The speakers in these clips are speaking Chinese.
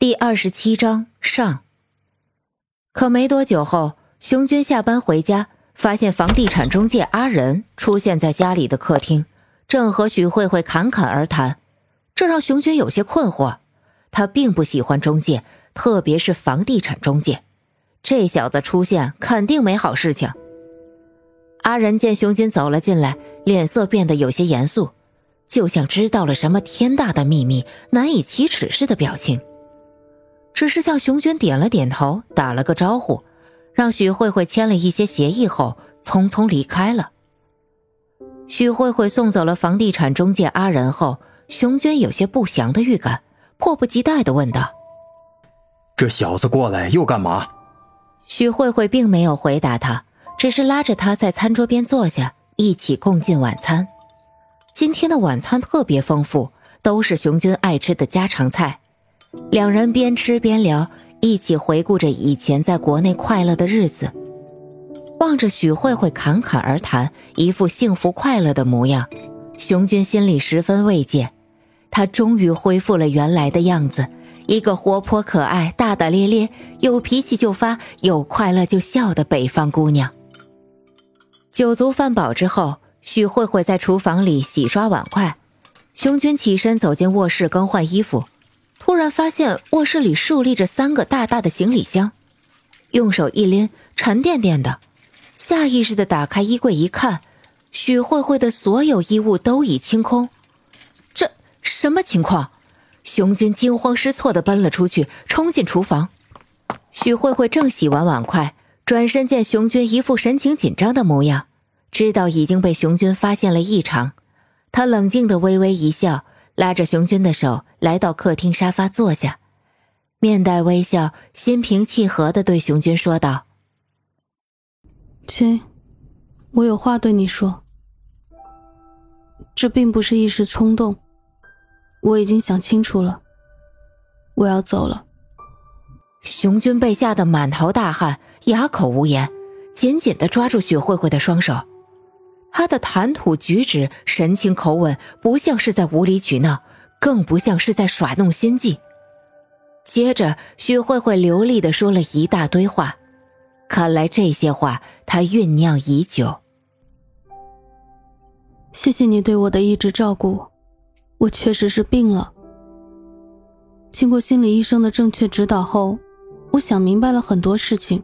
第二十七章上。可没多久后，熊军下班回家，发现房地产中介阿仁出现在家里的客厅，正和许慧慧侃侃而谈，这让熊军有些困惑。他并不喜欢中介，特别是房地产中介，这小子出现肯定没好事情。阿仁见熊军走了进来，脸色变得有些严肃，就像知道了什么天大的秘密、难以启齿似的表情。只是向熊娟点了点头，打了个招呼，让许慧慧签了一些协议后，匆匆离开了。许慧慧送走了房地产中介阿仁后，熊娟有些不祥的预感，迫不及待的问道：“这小子过来又干嘛？”许慧慧并没有回答他，只是拉着他在餐桌边坐下，一起共进晚餐。今天的晚餐特别丰富，都是熊军爱吃的家常菜。两人边吃边聊，一起回顾着以前在国内快乐的日子。望着许慧慧侃侃而谈，一副幸福快乐的模样，熊军心里十分慰藉。他终于恢复了原来的样子，一个活泼可爱、大大咧咧、有脾气就发、有快乐就笑的北方姑娘。酒足饭饱之后，许慧慧在厨房里洗刷碗筷，熊军起身走进卧室更换衣服。突然发现卧室里竖立着三个大大的行李箱，用手一拎，沉甸甸的。下意识的打开衣柜一看，许慧慧的所有衣物都已清空。这什么情况？熊军惊慌失措的奔了出去，冲进厨房。许慧慧正洗完碗筷，转身见熊军一副神情紧张的模样，知道已经被熊军发现了异常。他冷静的微微一笑。拉着熊军的手来到客厅沙发坐下，面带微笑，心平气和的对熊军说道：“亲，我有话对你说。这并不是一时冲动，我已经想清楚了。我要走了。”熊军被吓得满头大汗，哑口无言，紧紧的抓住许慧慧的双手。他的谈吐举止、神情口吻，不像是在无理取闹，更不像是在耍弄心计。接着，许慧慧流利的说了一大堆话，看来这些话她酝酿已久。谢谢你对我的一直照顾，我确实是病了。经过心理医生的正确指导后，我想明白了很多事情。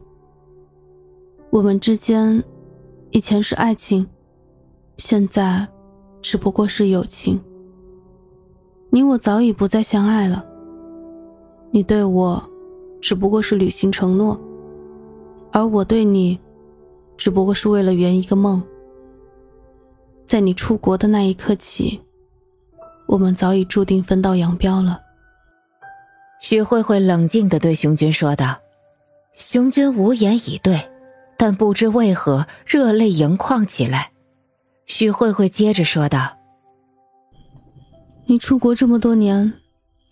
我们之间，以前是爱情。现在，只不过是友情。你我早已不再相爱了。你对我，只不过是履行承诺，而我对你，只不过是为了圆一个梦。在你出国的那一刻起，我们早已注定分道扬镳了。许慧慧冷静的对熊军说道。熊军无言以对，但不知为何热泪盈眶起来。许慧慧接着说道：“你出国这么多年，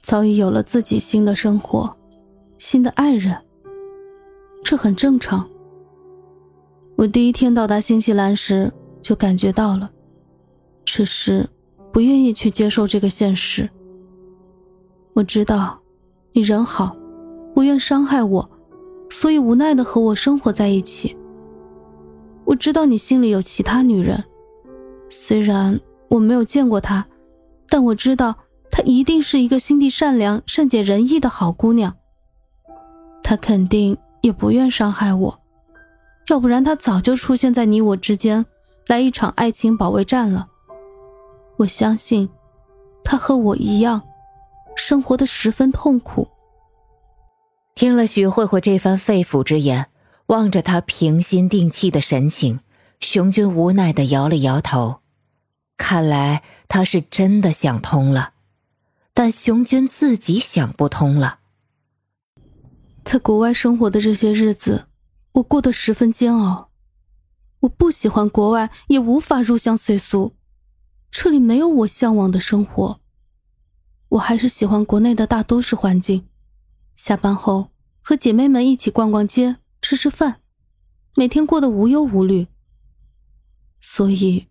早已有了自己新的生活，新的爱人，这很正常。我第一天到达新西兰时就感觉到了，只是不愿意去接受这个现实。我知道你人好，不愿伤害我，所以无奈的和我生活在一起。我知道你心里有其他女人。”虽然我没有见过她，但我知道她一定是一个心地善良、善解人意的好姑娘。她肯定也不愿伤害我，要不然她早就出现在你我之间，来一场爱情保卫战了。我相信，她和我一样，生活的十分痛苦。听了许慧慧这番肺腑之言，望着她平心定气的神情。熊军无奈的摇了摇头，看来他是真的想通了，但熊军自己想不通了。在国外生活的这些日子，我过得十分煎熬。我不喜欢国外，也无法入乡随俗，这里没有我向往的生活。我还是喜欢国内的大都市环境，下班后和姐妹们一起逛逛街、吃吃饭，每天过得无忧无虑。所以，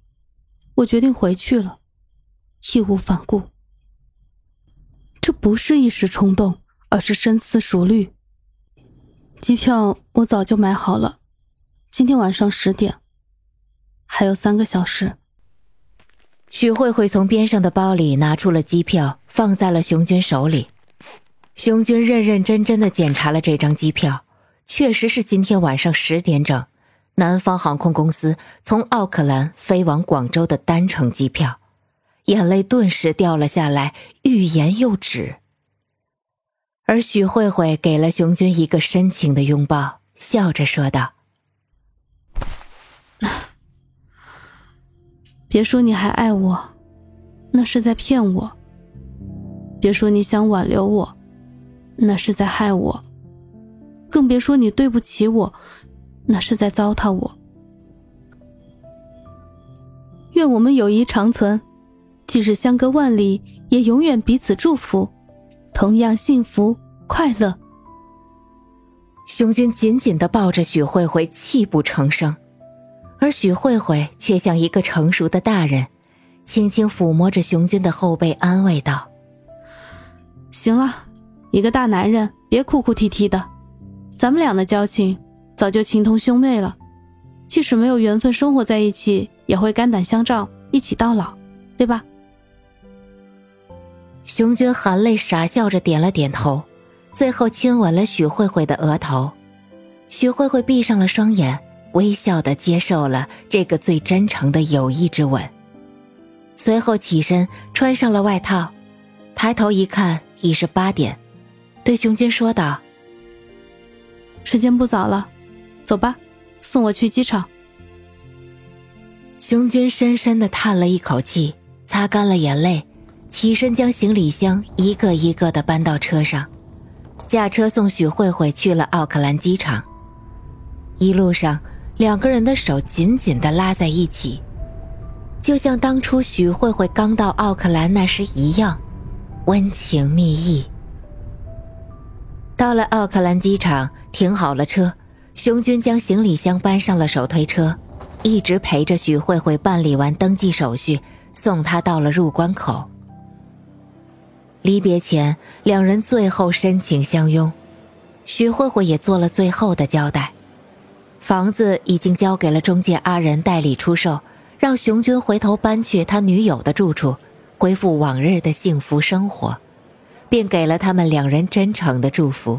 我决定回去了，义无反顾。这不是一时冲动，而是深思熟虑。机票我早就买好了，今天晚上十点，还有三个小时。许慧慧从边上的包里拿出了机票，放在了熊军手里。熊军认认真真的检查了这张机票，确实是今天晚上十点整，南方航空公司从奥克兰飞往广州的单程机票，眼泪顿时掉了下来，欲言又止。而许慧慧给了熊军一个深情的拥抱，笑着说道：“别说你还爱我，那是在骗我；别说你想挽留我，那是在害我；更别说你对不起我，那是在糟蹋我。愿我们友谊长存，即使相隔万里，也永远彼此祝福。”同样幸福快乐。熊军紧紧的抱着许慧慧，泣不成声，而许慧慧却像一个成熟的大人，轻轻抚摸着熊军的后背，安慰道：“行了，一个大男人，别哭哭啼啼的。咱们俩的交情早就情同兄妹了，即使没有缘分生活在一起，也会肝胆相照，一起到老，对吧？”熊军含泪傻笑着点了点头，最后亲吻了许慧慧的额头。许慧慧闭上了双眼，微笑的接受了这个最真诚的友谊之吻。随后起身穿上了外套，抬头一看已是八点，对熊军说道：“时间不早了，走吧，送我去机场。”熊军深深的叹了一口气，擦干了眼泪。起身将行李箱一个一个的搬到车上，驾车送许慧慧去了奥克兰机场。一路上，两个人的手紧紧的拉在一起，就像当初许慧慧刚到奥克兰那时一样，温情蜜意。到了奥克兰机场，停好了车，熊军将行李箱搬上了手推车，一直陪着许慧慧办理完登记手续，送她到了入关口。离别前，两人最后深情相拥，徐慧慧也做了最后的交代。房子已经交给了中介阿仁代理出售，让熊军回头搬去他女友的住处，恢复往日的幸福生活，并给了他们两人真诚的祝福。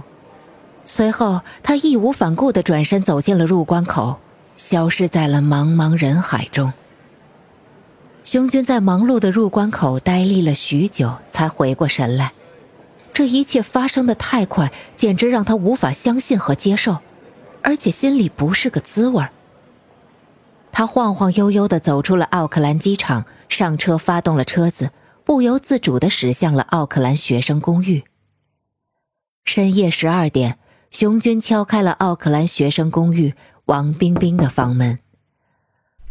随后，他义无反顾地转身走进了入关口，消失在了茫茫人海中。熊军在忙碌的入关口呆立了许久，才回过神来。这一切发生的太快，简直让他无法相信和接受，而且心里不是个滋味他晃晃悠悠地走出了奥克兰机场，上车，发动了车子，不由自主地驶向了奥克兰学生公寓。深夜十二点，熊军敲开了奥克兰学生公寓王冰冰的房门。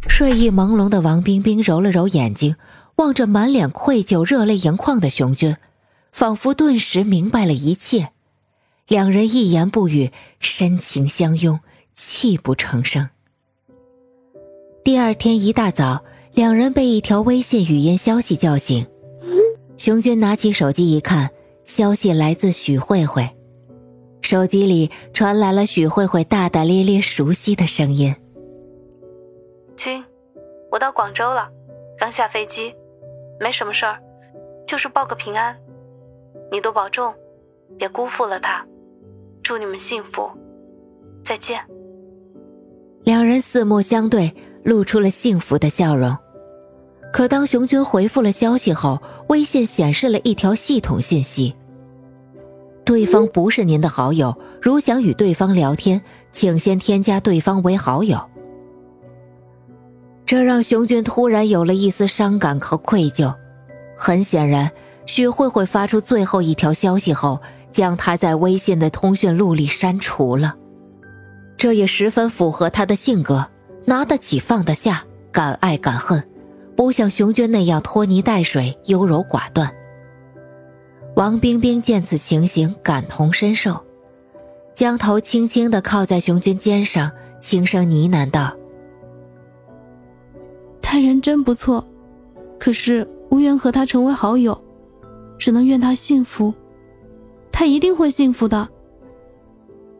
睡意朦胧的王冰冰揉了揉眼睛，望着满脸愧疚、热泪盈眶的熊军，仿佛顿时明白了一切。两人一言不语，深情相拥，泣不成声。第二天一大早，两人被一条微信语音消息叫醒。熊军拿起手机一看，消息来自许慧慧，手机里传来了许慧慧大大咧咧、熟悉的声音。君，我到广州了，刚下飞机，没什么事儿，就是报个平安。你多保重，别辜负了他。祝你们幸福，再见。两人四目相对，露出了幸福的笑容。可当熊军回复了消息后，微信显示了一条系统信息：对方不是您的好友，如想与对方聊天，请先添加对方为好友。这让熊军突然有了一丝伤感和愧疚。很显然，许慧慧发出最后一条消息后，将他在微信的通讯录里删除了。这也十分符合他的性格，拿得起放得下，敢爱敢恨，不像熊军那样拖泥带水、优柔寡断。王冰冰见此情形，感同身受，将头轻轻地靠在熊军肩上，轻声呢喃道。他人真不错，可是无缘和他成为好友，只能愿他幸福。他一定会幸福的。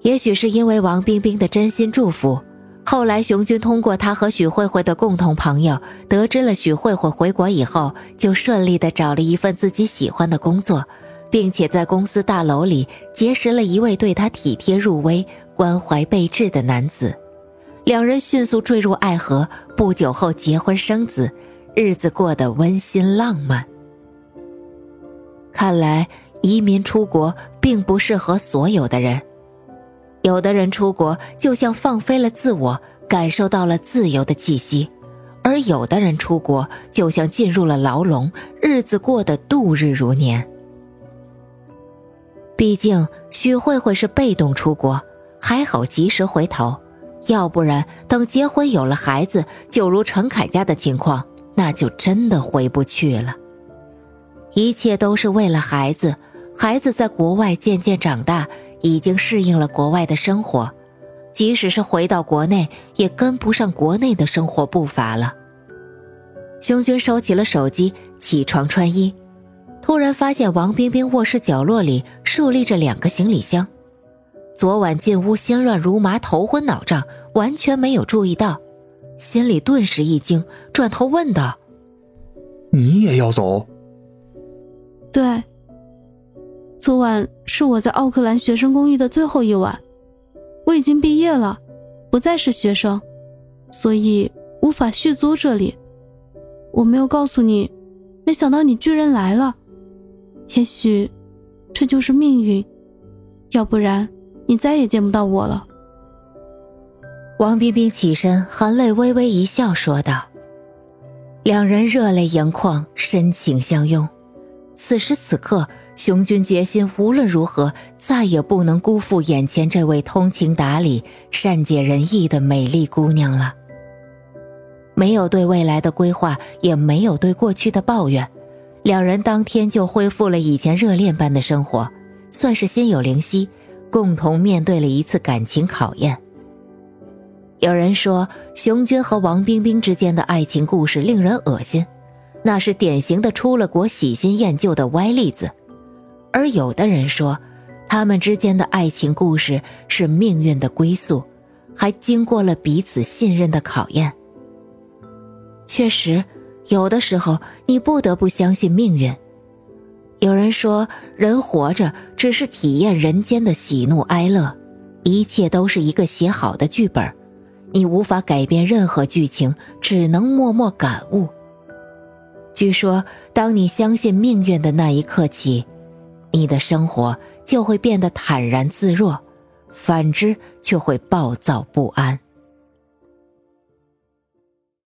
也许是因为王冰冰的真心祝福，后来熊军通过他和许慧慧的共同朋友，得知了许慧慧回国以后，就顺利的找了一份自己喜欢的工作，并且在公司大楼里结识了一位对他体贴入微、关怀备至的男子，两人迅速坠入爱河，不久后结婚生子，日子过得温馨浪漫。看来移民出国并不适合所有的人。有的人出国就像放飞了自我，感受到了自由的气息；而有的人出国就像进入了牢笼，日子过得度日如年。毕竟许慧慧是被动出国，还好及时回头，要不然等结婚有了孩子，就如陈凯家的情况，那就真的回不去了。一切都是为了孩子，孩子在国外渐渐长大。已经适应了国外的生活，即使是回到国内，也跟不上国内的生活步伐了。熊军收起了手机，起床穿衣，突然发现王冰冰卧室角落里竖立着两个行李箱。昨晚进屋心乱如麻、头昏脑胀，完全没有注意到，心里顿时一惊，转头问道：“你也要走？”“对。”昨晚是我在奥克兰学生公寓的最后一晚，我已经毕业了，不再是学生，所以无法续租这里。我没有告诉你，没想到你居然来了。也许，这就是命运，要不然你再也见不到我了。王冰冰起身，含泪微微一笑，说道：“两人热泪盈眶，深情相拥。此时此刻。”熊军决心，无论如何，再也不能辜负眼前这位通情达理、善解人意的美丽姑娘了。没有对未来的规划，也没有对过去的抱怨，两人当天就恢复了以前热恋般的生活，算是心有灵犀，共同面对了一次感情考验。有人说，熊军和王冰冰之间的爱情故事令人恶心，那是典型的出了国喜新厌旧的歪例子。而有的人说，他们之间的爱情故事是命运的归宿，还经过了彼此信任的考验。确实，有的时候你不得不相信命运。有人说，人活着只是体验人间的喜怒哀乐，一切都是一个写好的剧本，你无法改变任何剧情，只能默默感悟。据说，当你相信命运的那一刻起。你的生活就会变得坦然自若，反之却会暴躁不安。